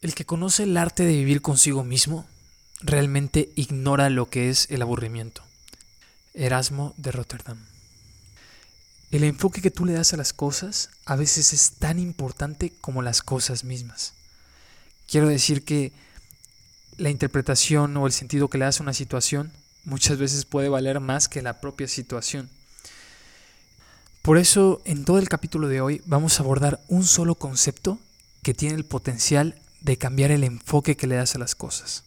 El que conoce el arte de vivir consigo mismo realmente ignora lo que es el aburrimiento. Erasmo de Rotterdam. El enfoque que tú le das a las cosas a veces es tan importante como las cosas mismas. Quiero decir que la interpretación o el sentido que le das a una situación muchas veces puede valer más que la propia situación. Por eso, en todo el capítulo de hoy vamos a abordar un solo concepto que tiene el potencial de cambiar el enfoque que le das a las cosas.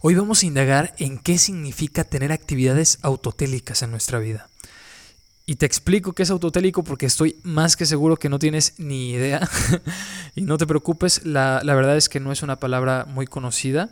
Hoy vamos a indagar en qué significa tener actividades autotélicas en nuestra vida. Y te explico qué es autotélico porque estoy más que seguro que no tienes ni idea. y no te preocupes, la, la, verdad es que no es una palabra muy conocida.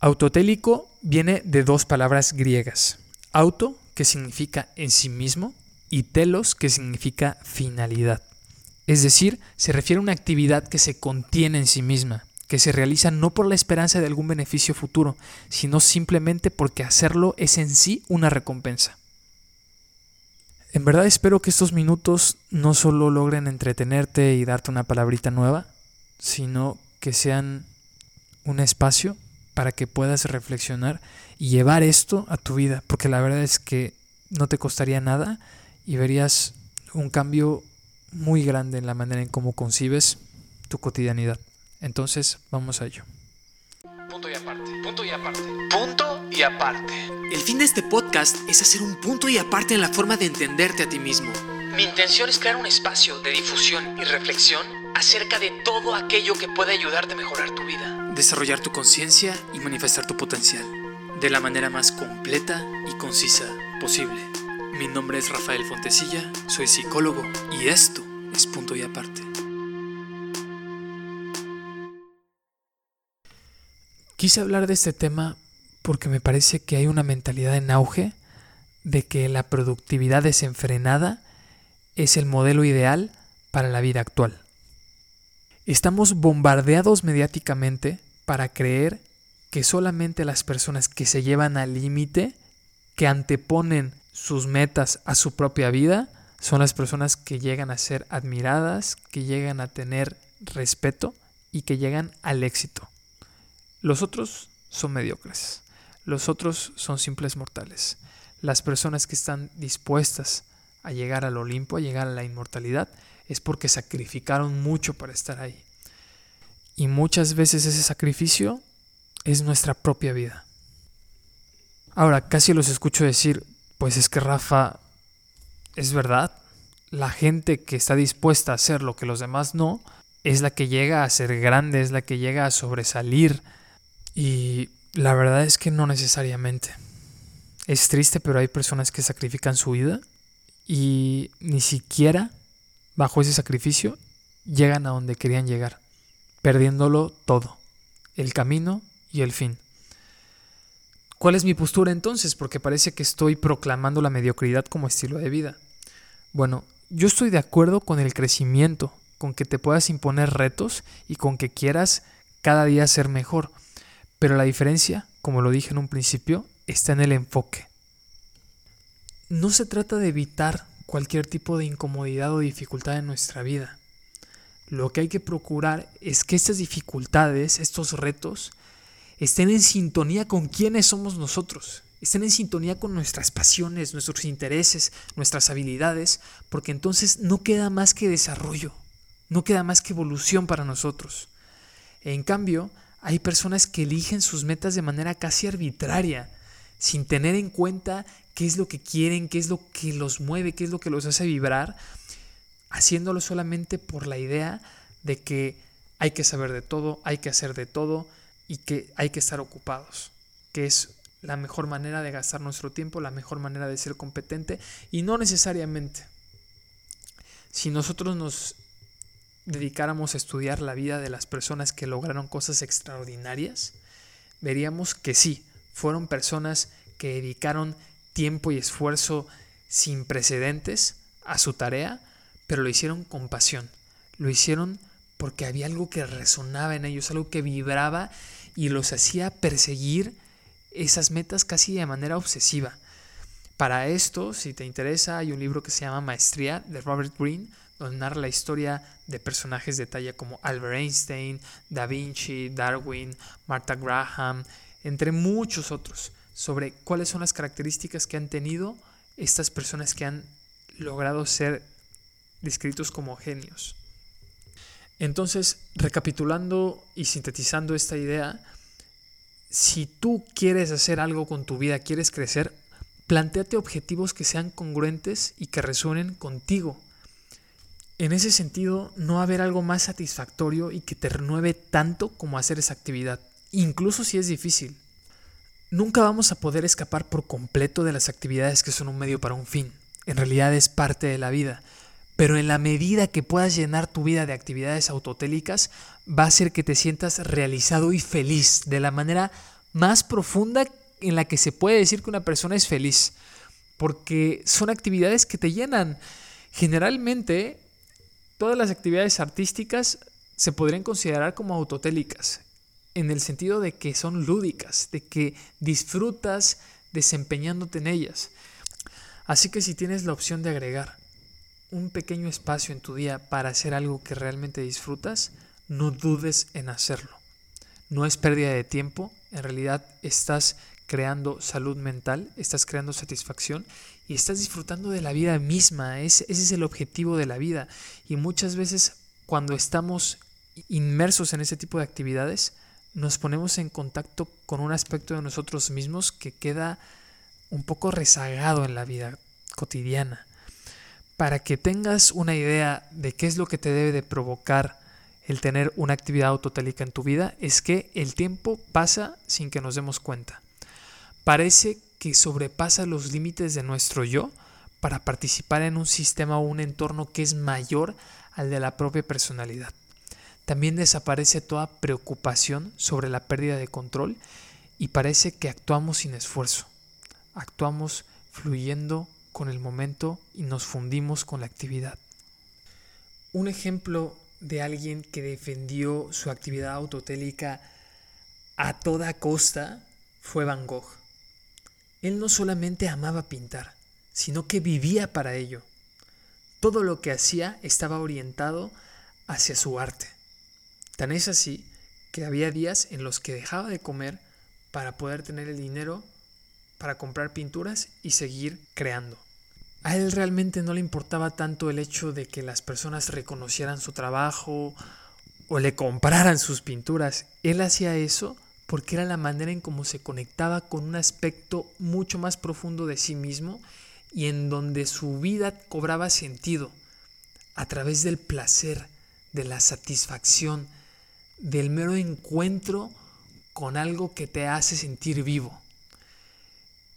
Autotélico viene de dos palabras griegas. Auto, que significa en sí mismo, y telos, que significa finalidad. Es decir, se refiere a una actividad que se contiene en sí misma, que se realiza no por la esperanza de algún beneficio futuro, sino simplemente porque hacerlo es en sí una recompensa. En verdad espero que estos minutos no solo logren entretenerte y darte una palabrita nueva, sino que sean un espacio para que puedas reflexionar y llevar esto a tu vida, porque la verdad es que no te costaría nada y verías un cambio muy grande en la manera en cómo concibes tu cotidianidad. Entonces, vamos a ello. Punto y aparte. Punto y aparte. Punto y aparte. El fin de este podcast es hacer un punto y aparte en la forma de entenderte a ti mismo. Mi intención es crear un espacio de difusión y reflexión acerca de todo aquello que puede ayudarte a mejorar tu vida. Desarrollar tu conciencia y manifestar tu potencial de la manera más completa y concisa posible. Mi nombre es Rafael Fontecilla, soy psicólogo y esto es punto y aparte. Quise hablar de este tema porque me parece que hay una mentalidad en auge de que la productividad desenfrenada es el modelo ideal para la vida actual. Estamos bombardeados mediáticamente para creer que solamente las personas que se llevan al límite, que anteponen sus metas a su propia vida, son las personas que llegan a ser admiradas, que llegan a tener respeto y que llegan al éxito. Los otros son mediocres. Los otros son simples mortales. Las personas que están dispuestas a llegar al Olimpo, a llegar a la inmortalidad, es porque sacrificaron mucho para estar ahí. Y muchas veces ese sacrificio es nuestra propia vida. Ahora, casi los escucho decir, pues es que Rafa, es verdad, la gente que está dispuesta a hacer lo que los demás no, es la que llega a ser grande, es la que llega a sobresalir. Y la verdad es que no necesariamente. Es triste, pero hay personas que sacrifican su vida y ni siquiera bajo ese sacrificio llegan a donde querían llegar, perdiéndolo todo, el camino y el fin. ¿Cuál es mi postura entonces? Porque parece que estoy proclamando la mediocridad como estilo de vida. Bueno, yo estoy de acuerdo con el crecimiento, con que te puedas imponer retos y con que quieras cada día ser mejor. Pero la diferencia, como lo dije en un principio, está en el enfoque. No se trata de evitar cualquier tipo de incomodidad o dificultad en nuestra vida. Lo que hay que procurar es que estas dificultades, estos retos, estén en sintonía con quienes somos nosotros, estén en sintonía con nuestras pasiones, nuestros intereses, nuestras habilidades, porque entonces no queda más que desarrollo, no queda más que evolución para nosotros. En cambio, hay personas que eligen sus metas de manera casi arbitraria, sin tener en cuenta qué es lo que quieren, qué es lo que los mueve, qué es lo que los hace vibrar, haciéndolo solamente por la idea de que hay que saber de todo, hay que hacer de todo y que hay que estar ocupados, que es la mejor manera de gastar nuestro tiempo, la mejor manera de ser competente y no necesariamente. Si nosotros nos dedicáramos a estudiar la vida de las personas que lograron cosas extraordinarias, veríamos que sí, fueron personas que dedicaron tiempo y esfuerzo sin precedentes a su tarea, pero lo hicieron con pasión, lo hicieron porque había algo que resonaba en ellos, algo que vibraba y los hacía perseguir esas metas casi de manera obsesiva. Para esto, si te interesa, hay un libro que se llama Maestría de Robert Greene, donde narra la historia de personajes de talla como Albert Einstein, Da Vinci, Darwin, Martha Graham, entre muchos otros, sobre cuáles son las características que han tenido estas personas que han logrado ser descritos como genios. Entonces, recapitulando y sintetizando esta idea, si tú quieres hacer algo con tu vida, quieres crecer, planteate objetivos que sean congruentes y que resuenen contigo. En ese sentido, no va a haber algo más satisfactorio y que te renueve tanto como hacer esa actividad, incluso si es difícil. Nunca vamos a poder escapar por completo de las actividades que son un medio para un fin. En realidad es parte de la vida. Pero en la medida que puedas llenar tu vida de actividades autotélicas, va a ser que te sientas realizado y feliz de la manera más profunda en la que se puede decir que una persona es feliz. Porque son actividades que te llenan. Generalmente, todas las actividades artísticas se podrían considerar como autotélicas en el sentido de que son lúdicas, de que disfrutas desempeñándote en ellas. Así que si tienes la opción de agregar un pequeño espacio en tu día para hacer algo que realmente disfrutas, no dudes en hacerlo. No es pérdida de tiempo, en realidad estás creando salud mental, estás creando satisfacción y estás disfrutando de la vida misma. Ese, es el objetivo de la vida. Y muchas veces cuando estamos inmersos en ese tipo de actividades, nos ponemos en contacto con un aspecto de nosotros mismos que queda un poco rezagado en la vida cotidiana. Para que tengas una idea de qué es lo que te debe de provocar el tener una actividad autotélica en tu vida, es que el tiempo pasa sin que nos demos cuenta. Parece que sobrepasa los límites de nuestro yo para participar en un sistema o un entorno que es mayor al de la propia personalidad. También desaparece toda preocupación sobre la pérdida de control y parece que actuamos sin esfuerzo. Actuamos fluyendo con el momento y nos fundimos con la actividad. Un ejemplo de alguien que defendió su actividad autotélica a toda costa fue Van Gogh. Él no solamente amaba pintar, sino que vivía para ello. Todo lo que hacía estaba orientado hacia su arte. Tan es así que había días en los que dejaba de comer para poder tener el dinero para comprar pinturas y seguir creando. A él realmente no le importaba tanto el hecho de que las personas reconocieran su trabajo o le compraran sus pinturas. Él hacía eso porque era la manera en cómo se conectaba con un aspecto mucho más profundo de sí mismo y en donde su vida cobraba sentido a través del placer, de la satisfacción, del mero encuentro con algo que te hace sentir vivo.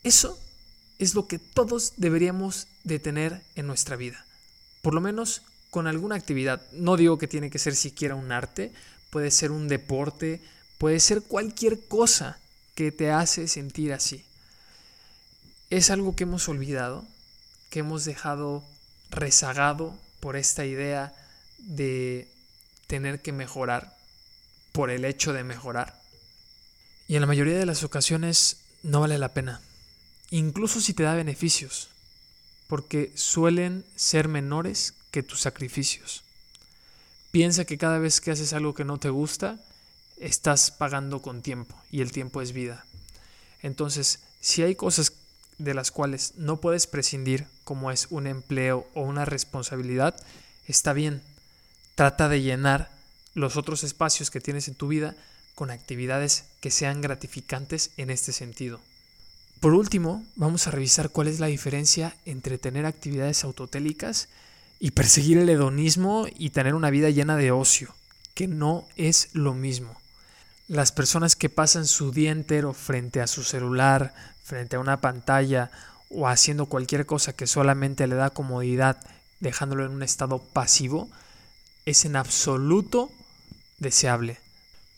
Eso es lo que todos deberíamos de tener en nuestra vida. Por lo menos con alguna actividad. No digo que tiene que ser siquiera un arte, puede ser un deporte, puede ser cualquier cosa que te hace sentir así. Es algo que hemos olvidado, que hemos dejado rezagado por esta idea de tener que mejorar por el hecho de mejorar. Y en la mayoría de las ocasiones no vale la pena, incluso si te da beneficios, porque suelen ser menores que tus sacrificios. Piensa que cada vez que haces algo que no te gusta, estás pagando con tiempo y el tiempo es vida. Entonces, si hay cosas de las cuales no puedes prescindir, como es un empleo o una responsabilidad, está bien. Trata de llenar los otros espacios que tienes en tu vida con actividades que sean gratificantes en este sentido. Por último, vamos a revisar cuál es la diferencia entre tener actividades autotélicas y perseguir el hedonismo y tener una vida llena de ocio, que no es lo mismo. Las personas que pasan su día entero frente a su celular, frente a una pantalla o haciendo cualquier cosa que solamente le da comodidad, dejándolo en un estado pasivo, es en absoluto deseable,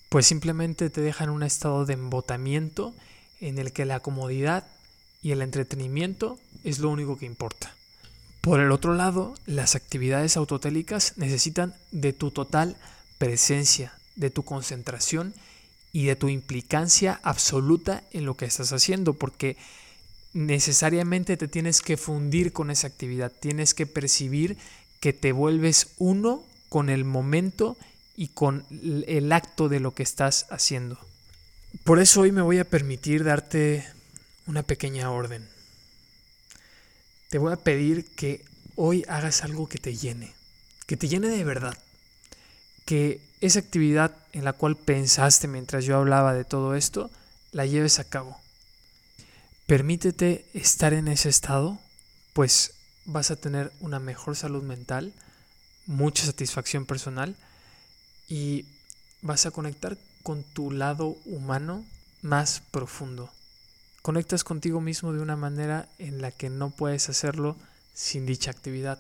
pues simplemente te deja en un estado de embotamiento en el que la comodidad y el entretenimiento es lo único que importa. Por el otro lado, las actividades autotélicas necesitan de tu total presencia, de tu concentración y de tu implicancia absoluta en lo que estás haciendo, porque necesariamente te tienes que fundir con esa actividad, tienes que percibir que te vuelves uno con el momento y con el acto de lo que estás haciendo. Por eso hoy me voy a permitir darte una pequeña orden. Te voy a pedir que hoy hagas algo que te llene, que te llene de verdad, que esa actividad en la cual pensaste mientras yo hablaba de todo esto, la lleves a cabo. Permítete estar en ese estado, pues vas a tener una mejor salud mental, mucha satisfacción personal y vas a conectar con tu lado humano más profundo. Conectas contigo mismo de una manera en la que no puedes hacerlo sin dicha actividad.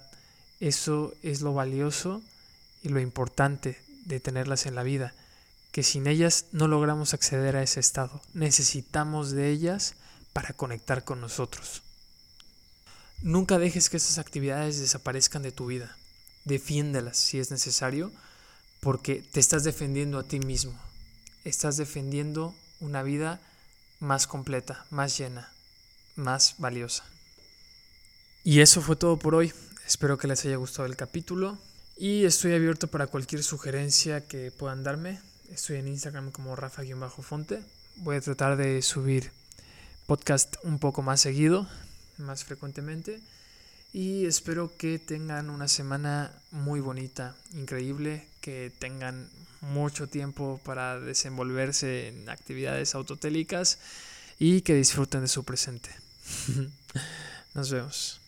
Eso es lo valioso y lo importante de tenerlas en la vida, que sin ellas no logramos acceder a ese estado. Necesitamos de ellas para conectar con nosotros. Nunca dejes que esas actividades desaparezcan de tu vida. Defiéndelas si es necesario, porque te estás defendiendo a ti mismo. Estás defendiendo una vida más completa, más llena, más valiosa. Y eso fue todo por hoy. Espero que les haya gustado el capítulo y estoy abierto para cualquier sugerencia que puedan darme. Estoy en Instagram como Rafa-Fonte. Voy a tratar de subir podcast un poco más seguido, más frecuentemente. Y espero que tengan una semana muy bonita, increíble, que tengan mucho tiempo para desenvolverse en actividades autotélicas y que disfruten de su presente. Nos vemos.